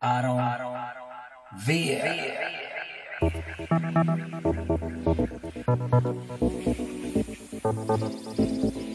Aron, v. v. v.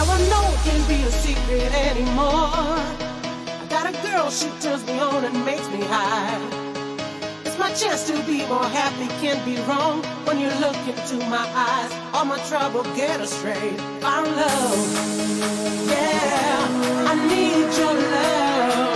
Now I know it can't be a secret anymore. I got a girl, she turns me on and makes me high. It's my chance to be more happy, can't be wrong. When you look into my eyes, all my trouble get straight. Found love, yeah, I need your love.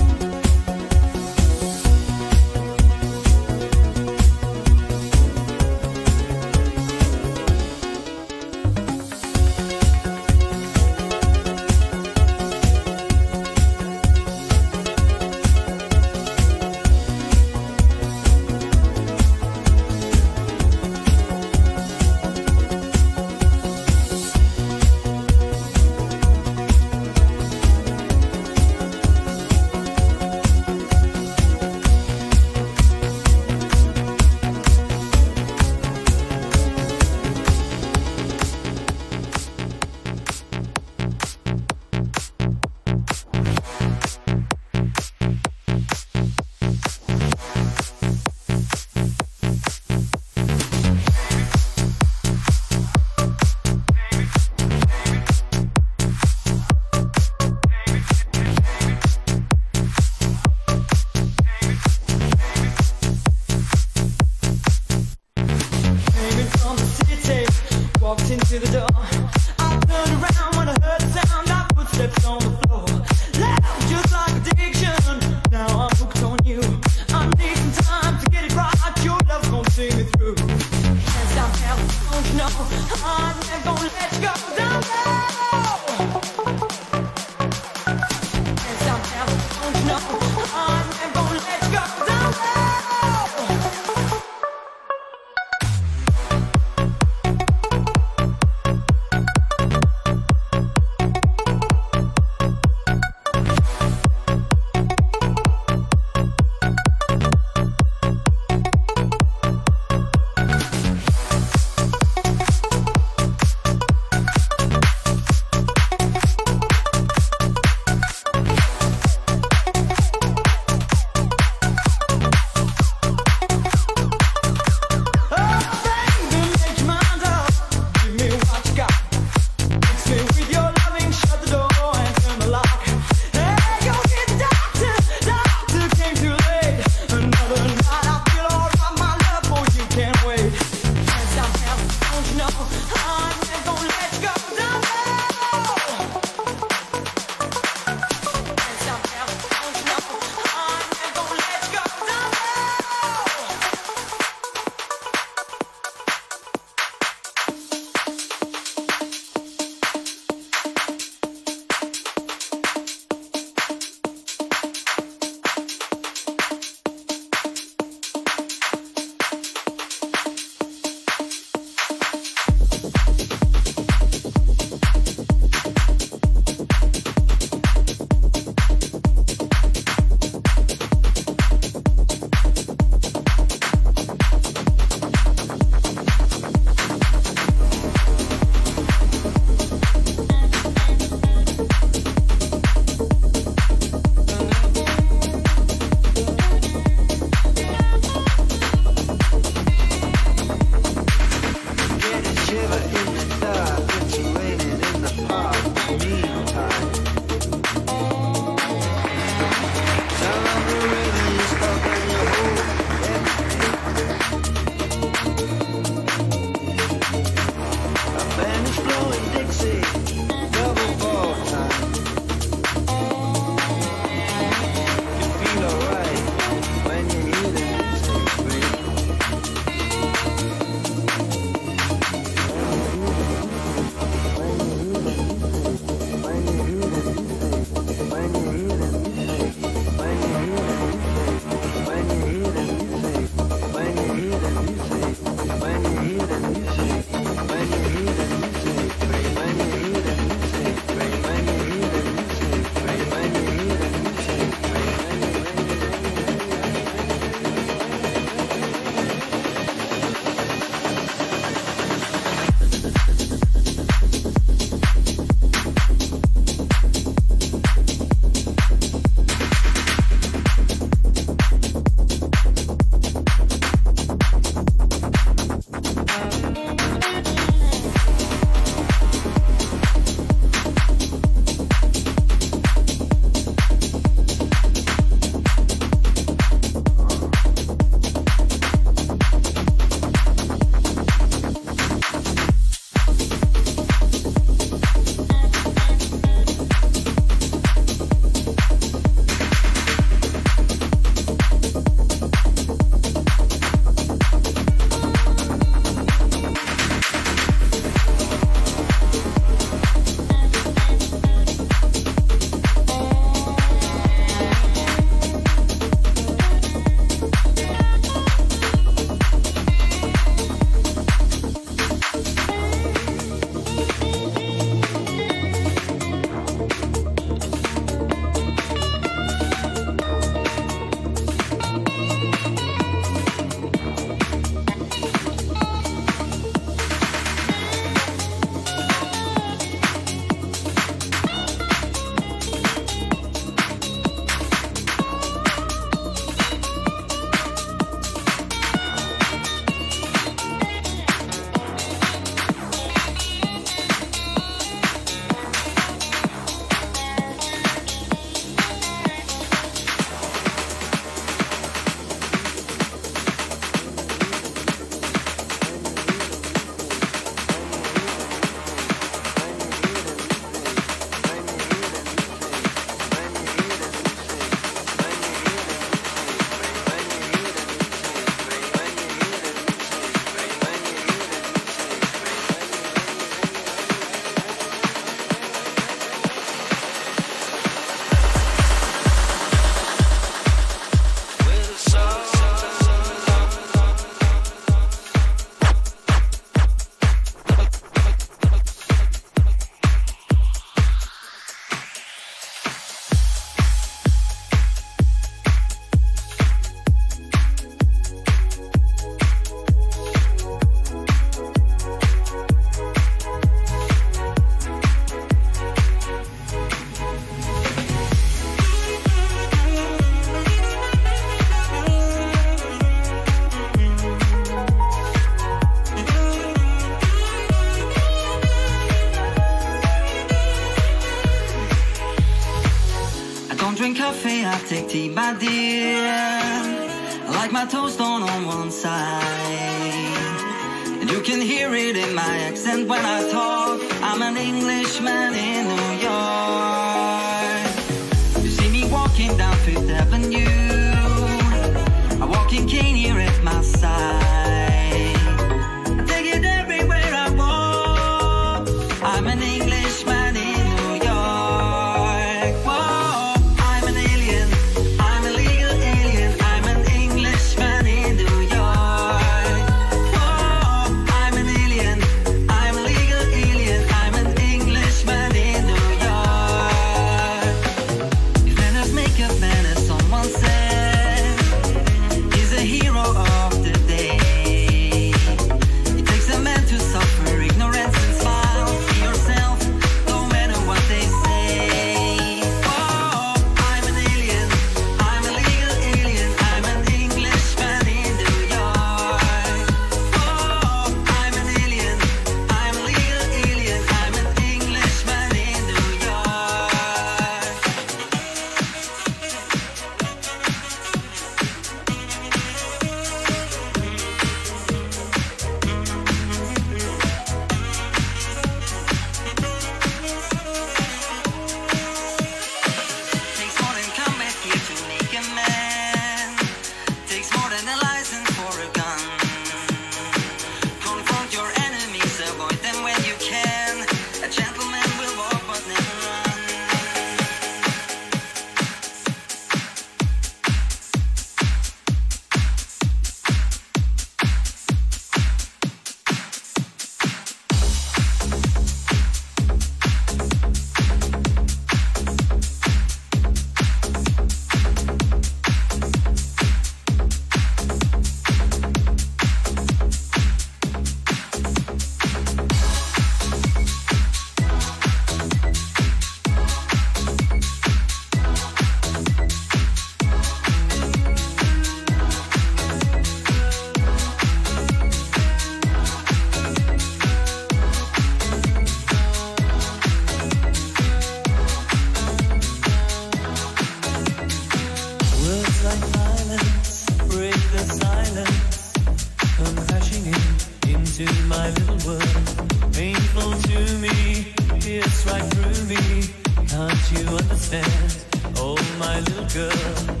My little girl.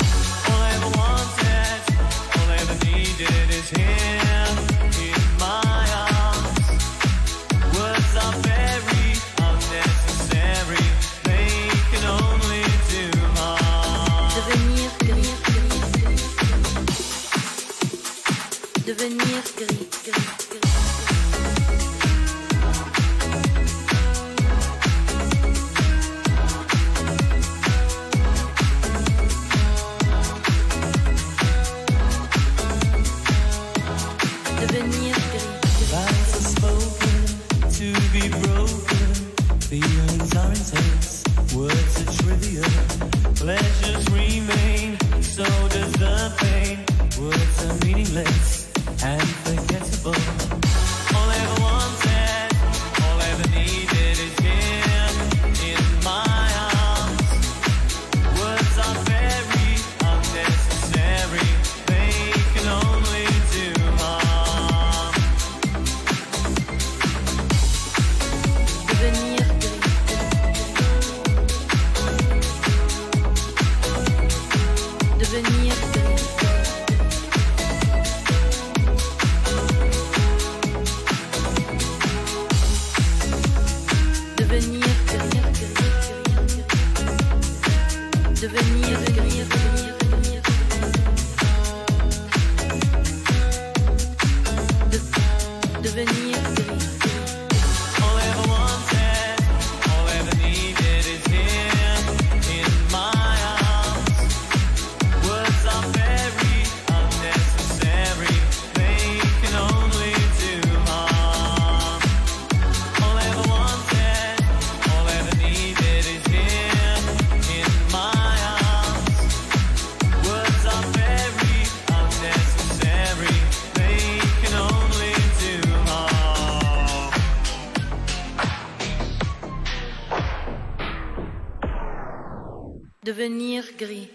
Gris.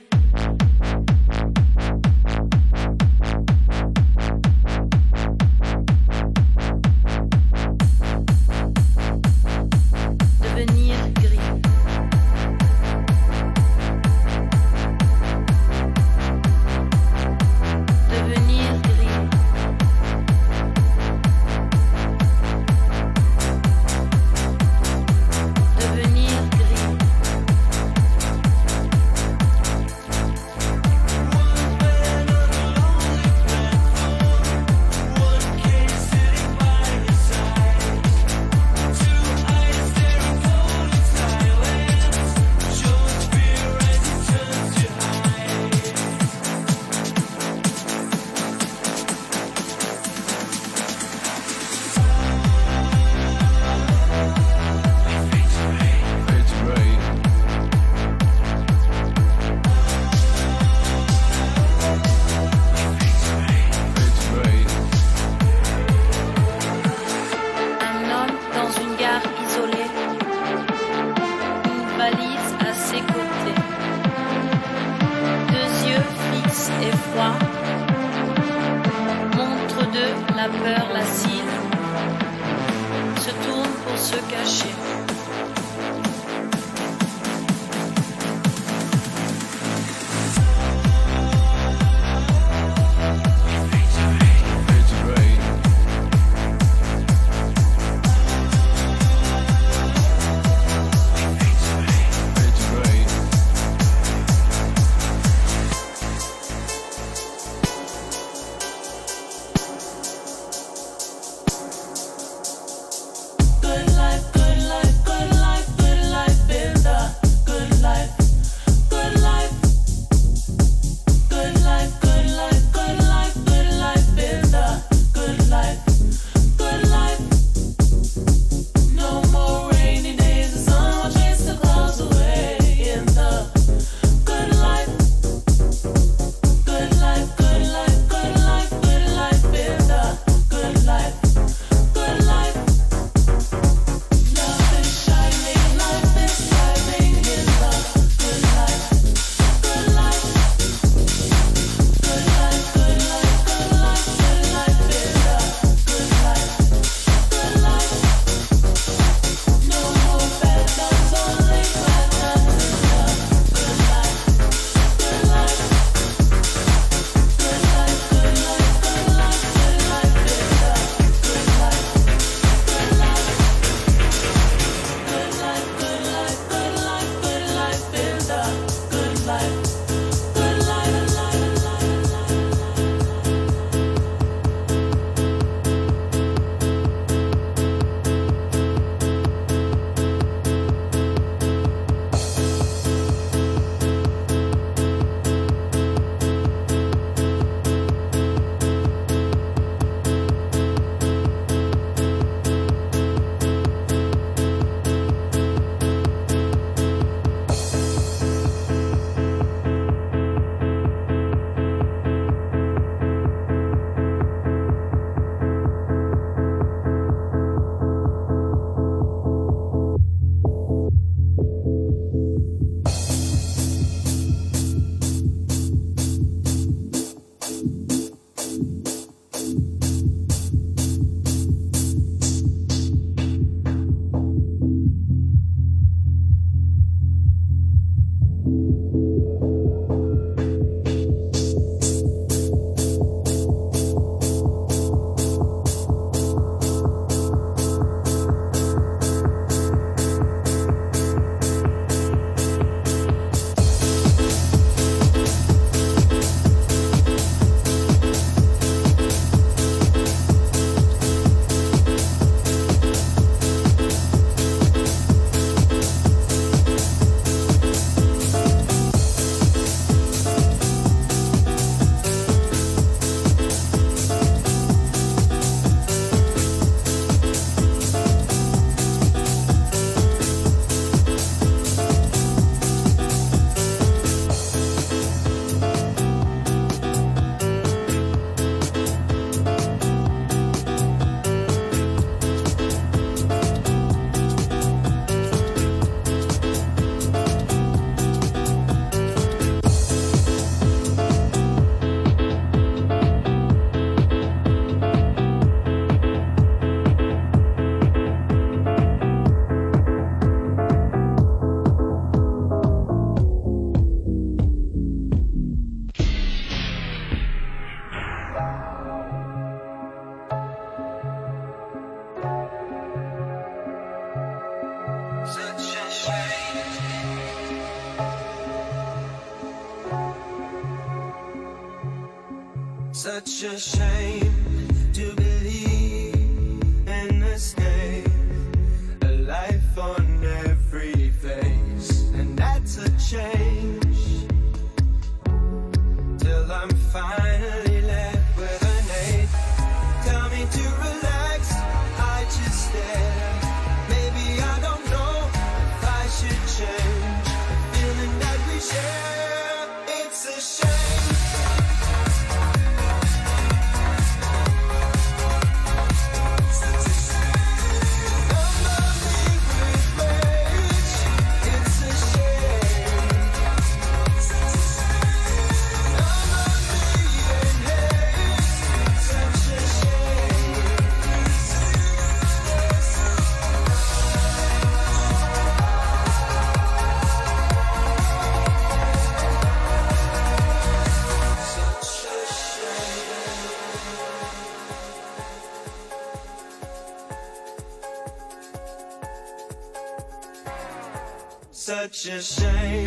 Such a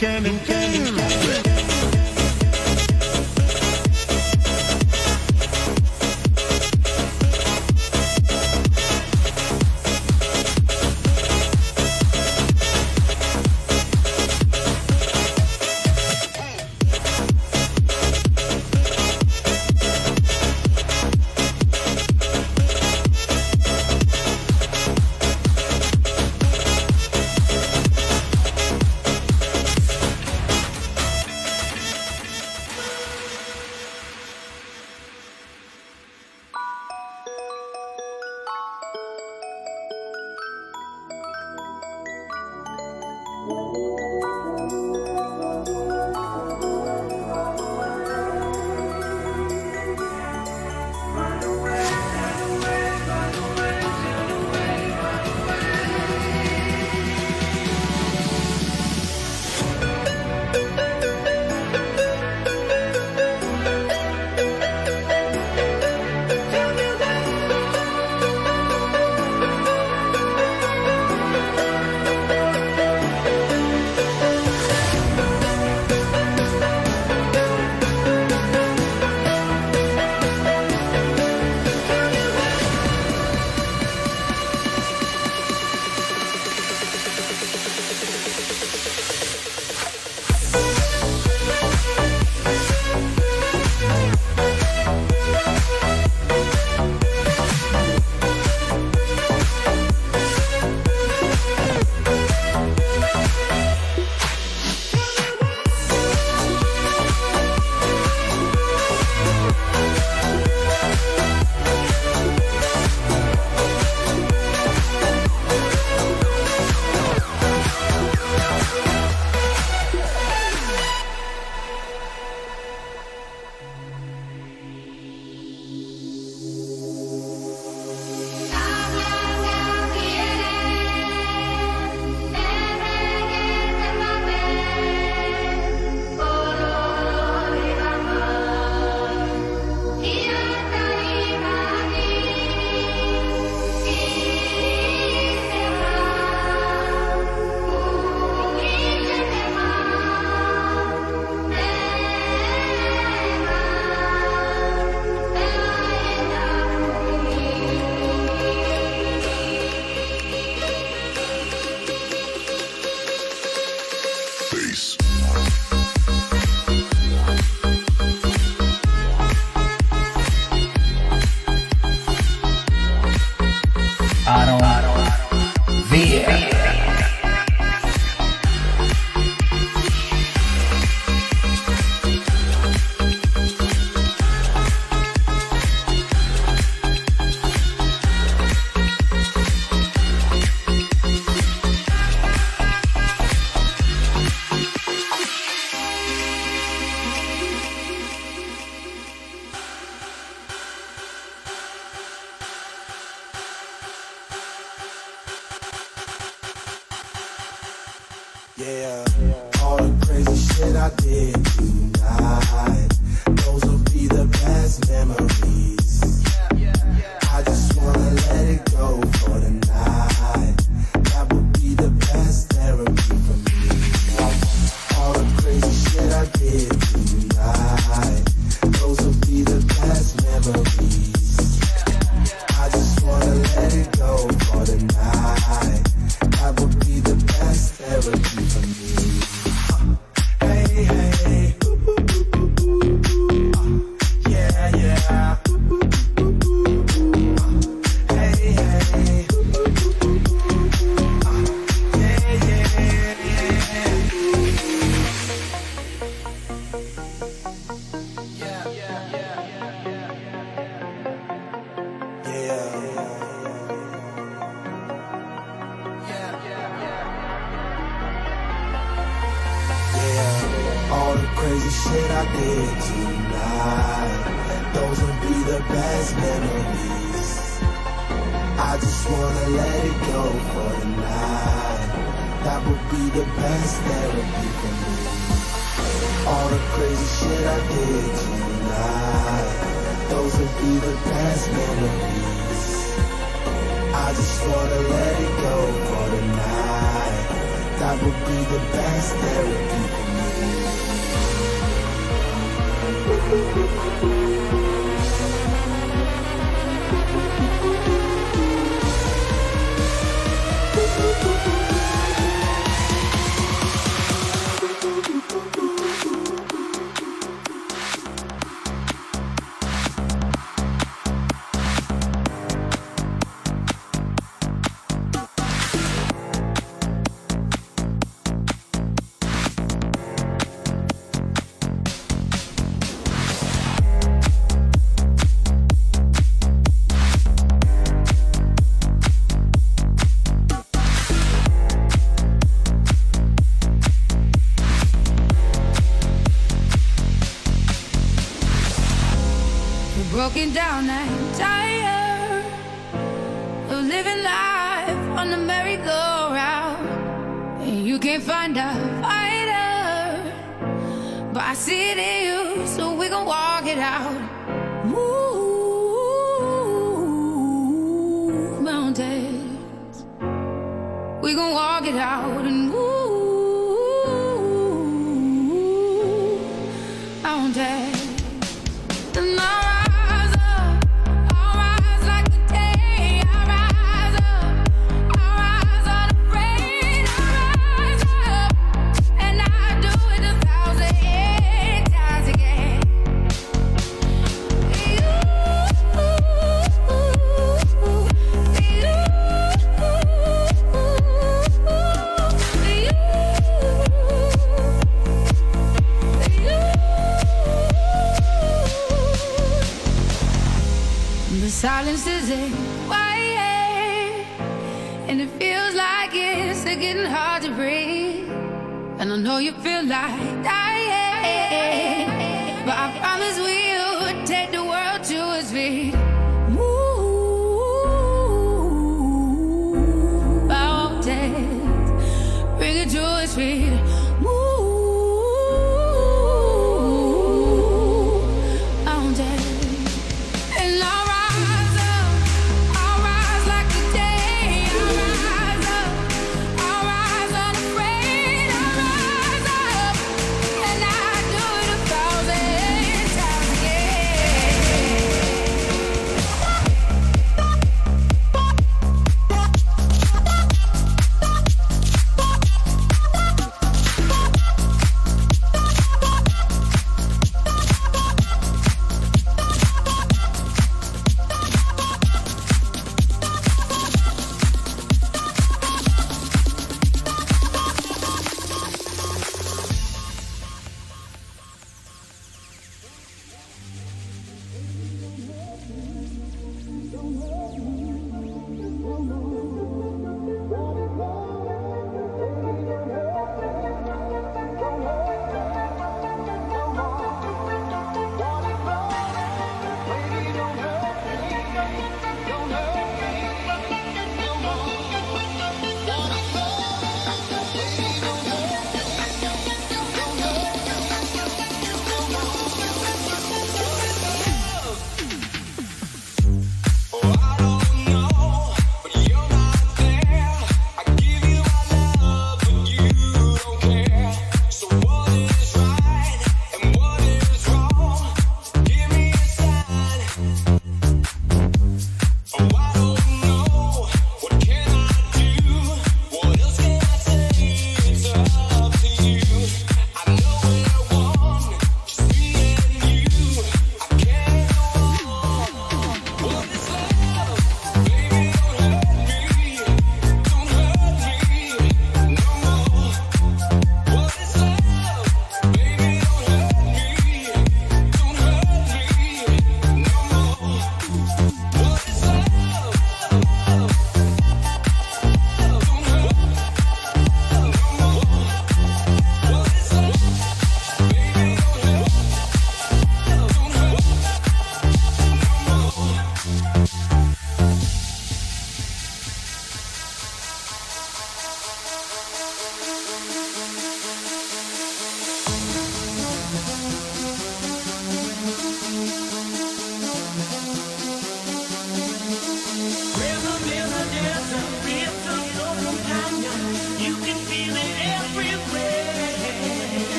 Who can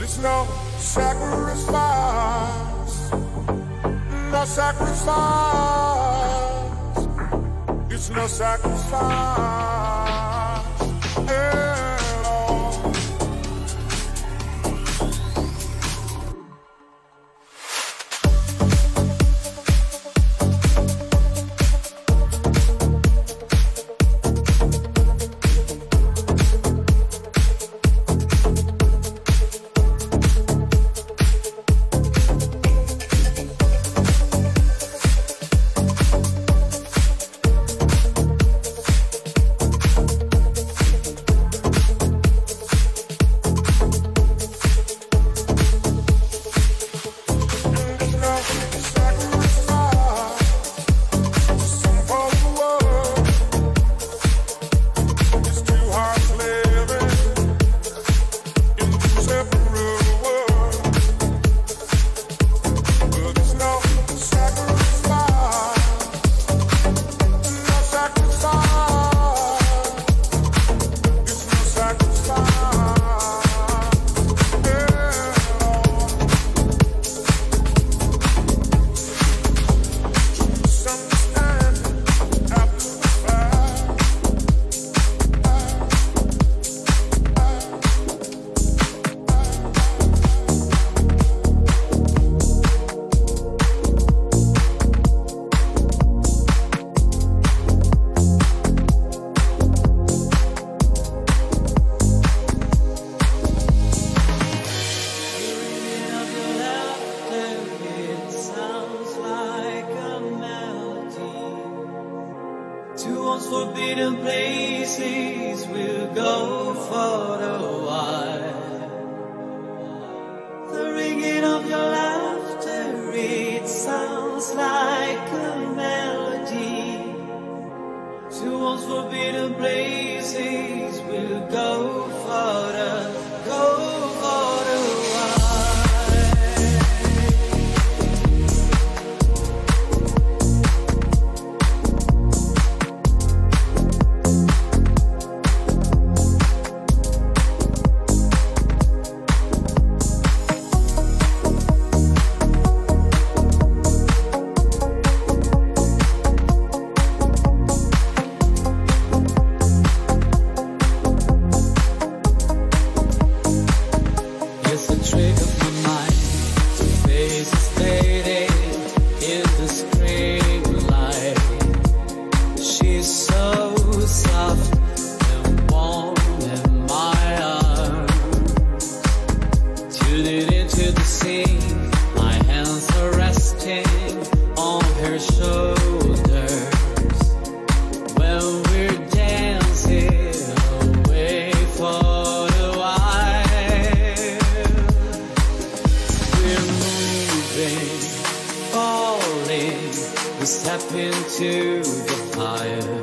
But it's no sacrifice, no sacrifice. It's no sacrifice falling, we step into the fire.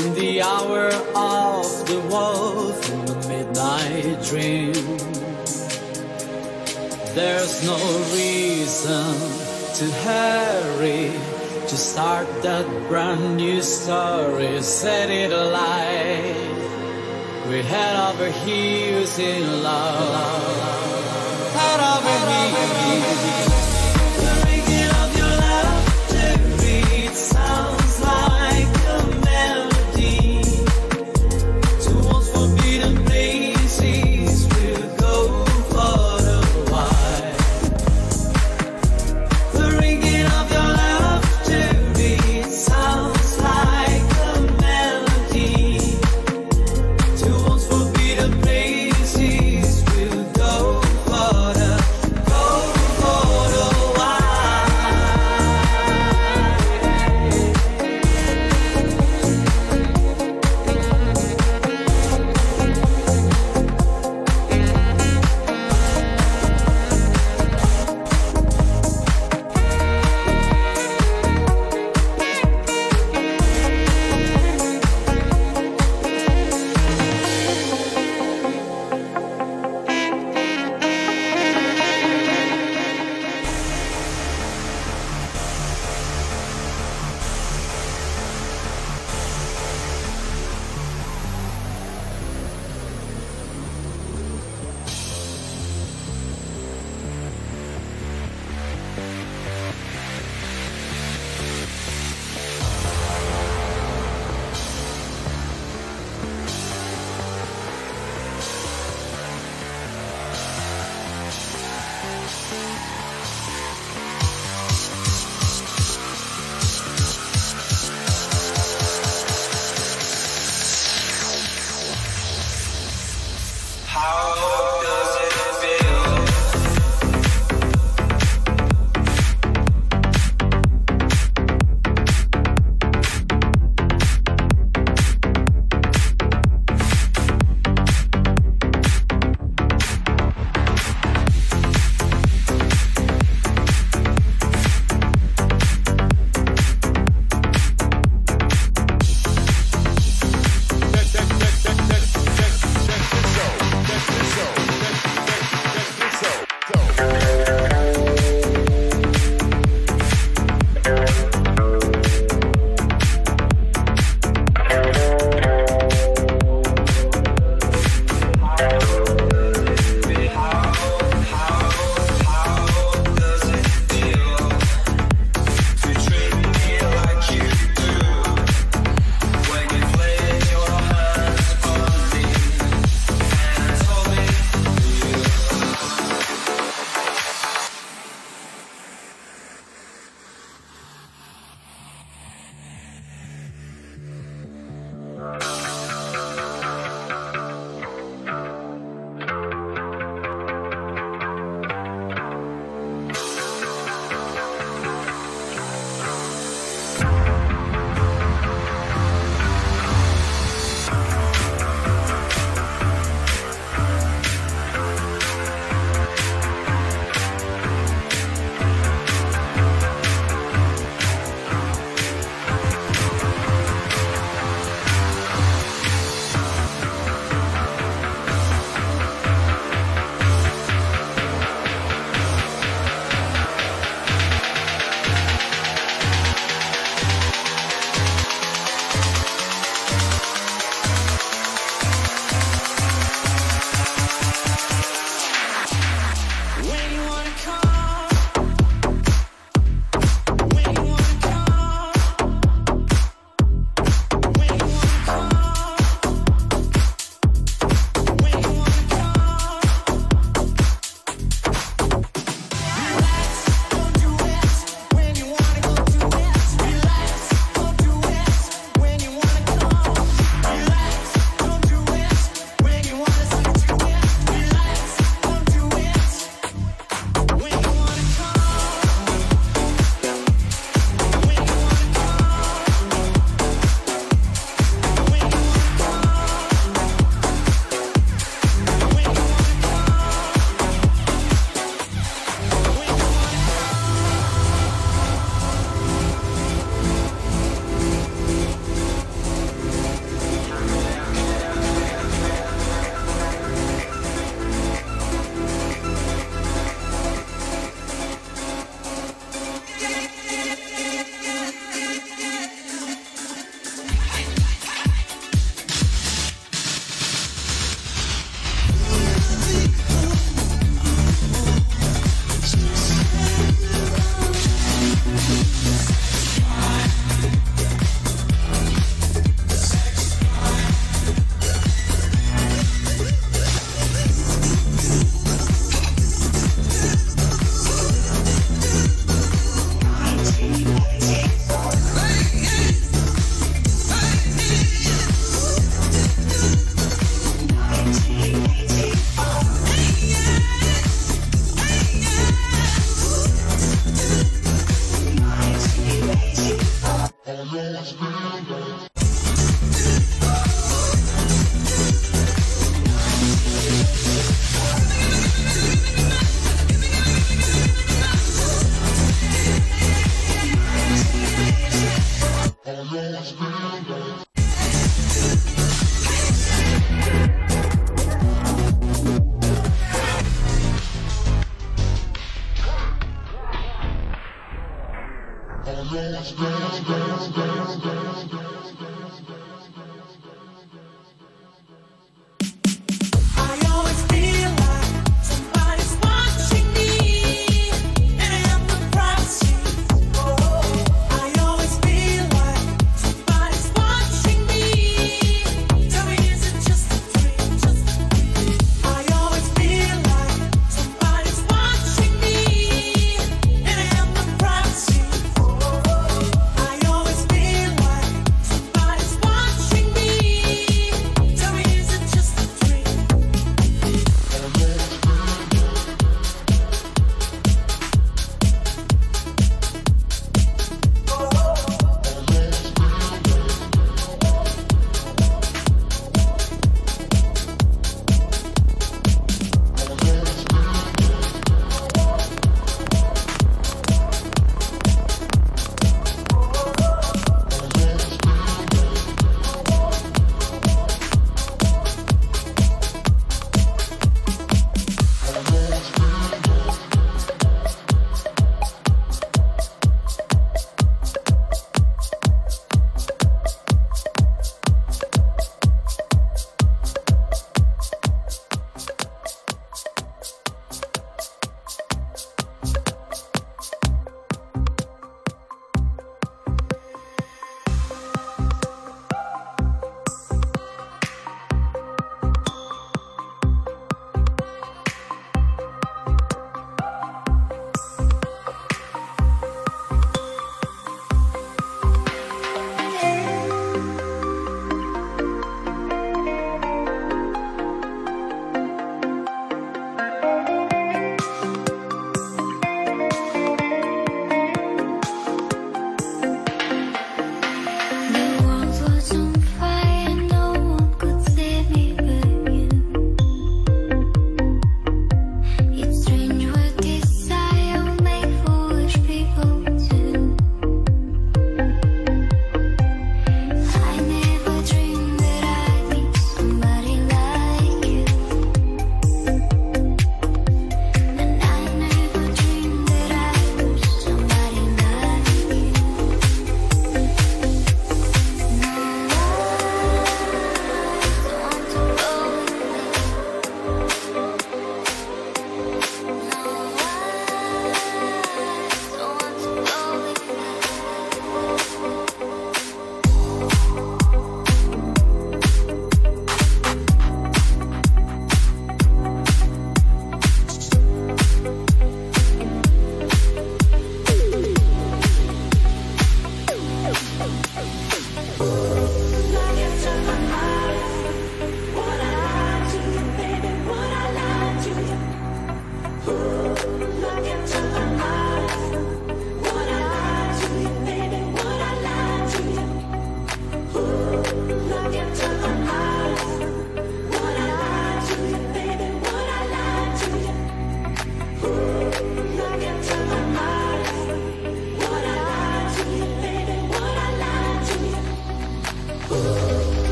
In the hour of the wolf, in the midnight dream, there's no reason to hurry. To start that brand new story, set it alight. We head over heels in love. Head over heels.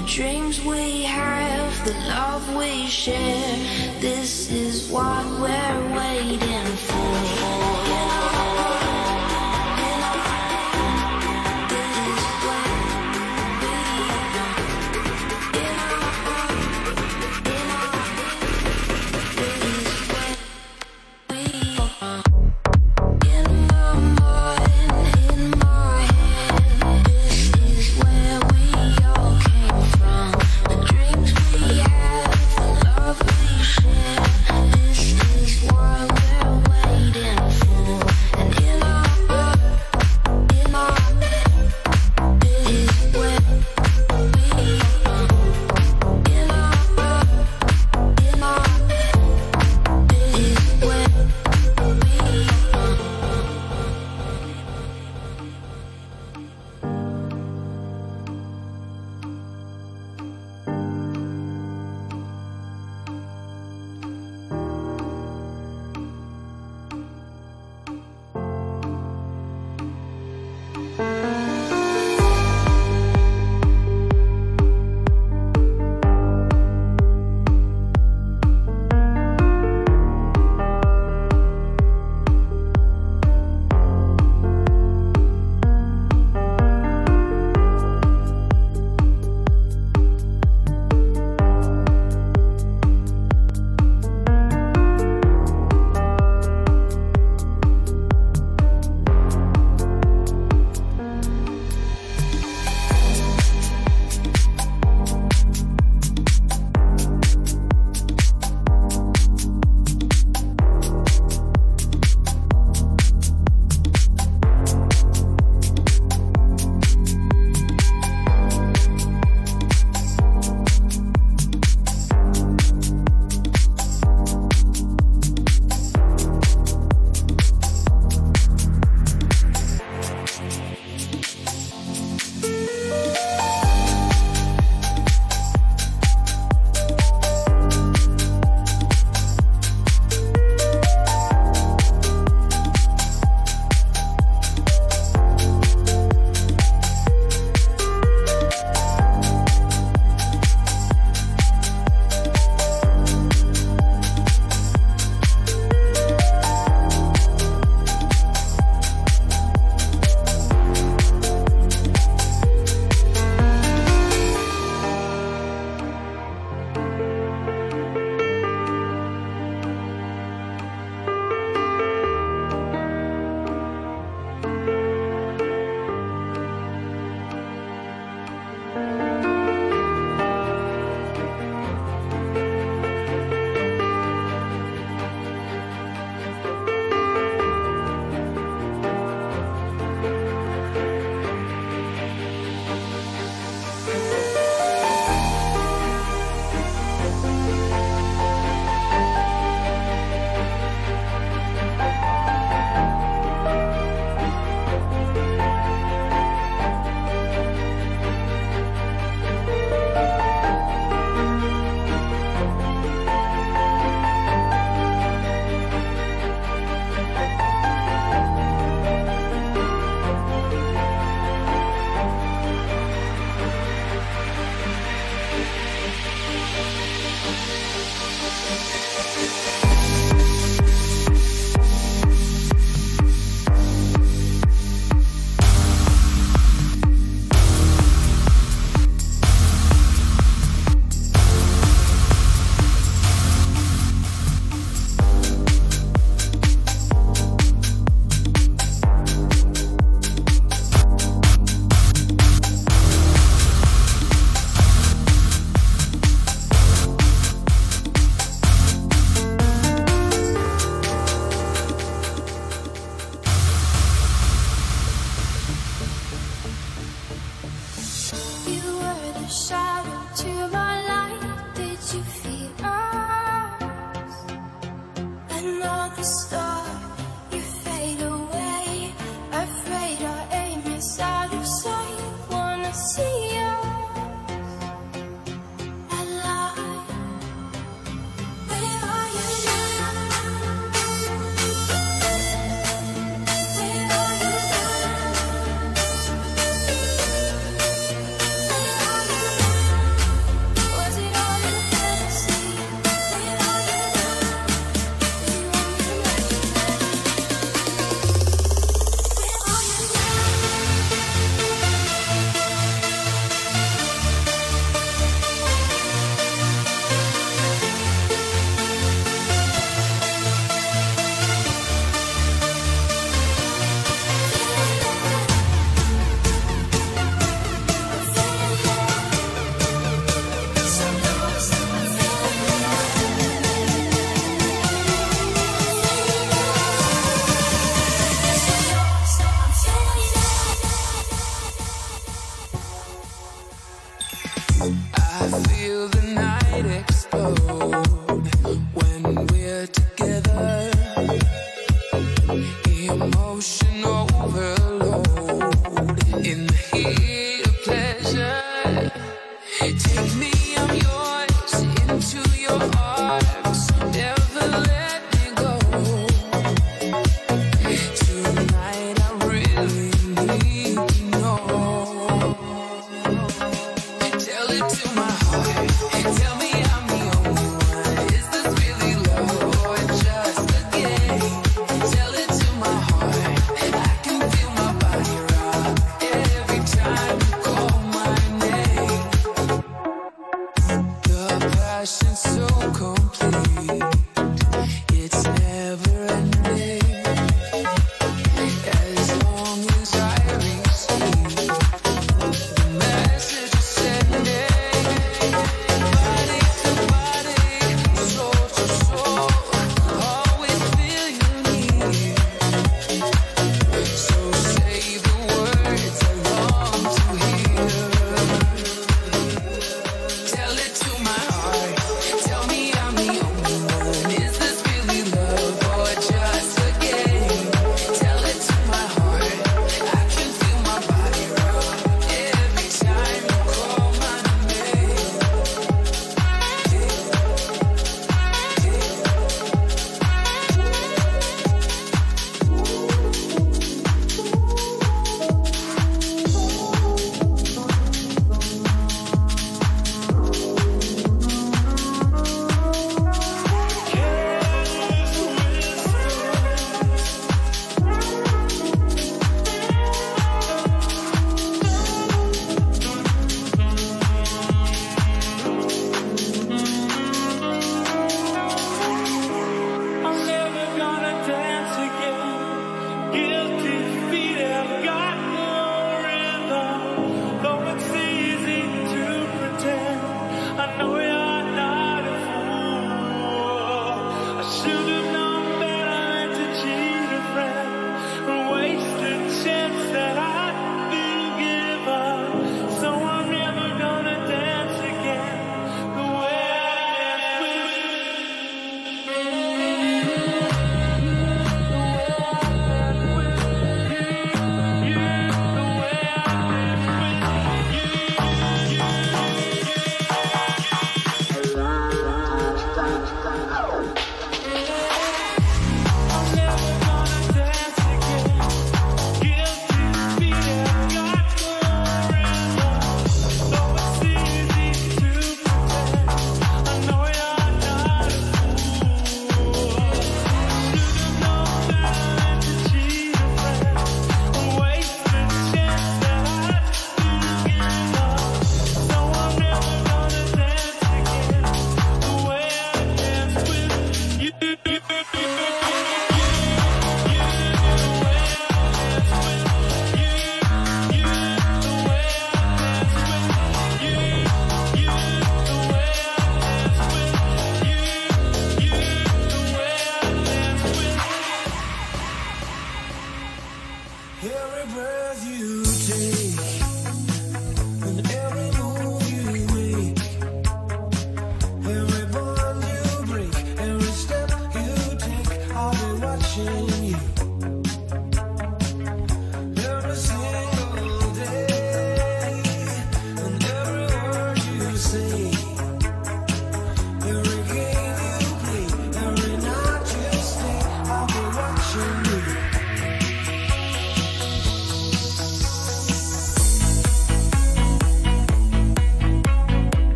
The dreams we have, the love we share.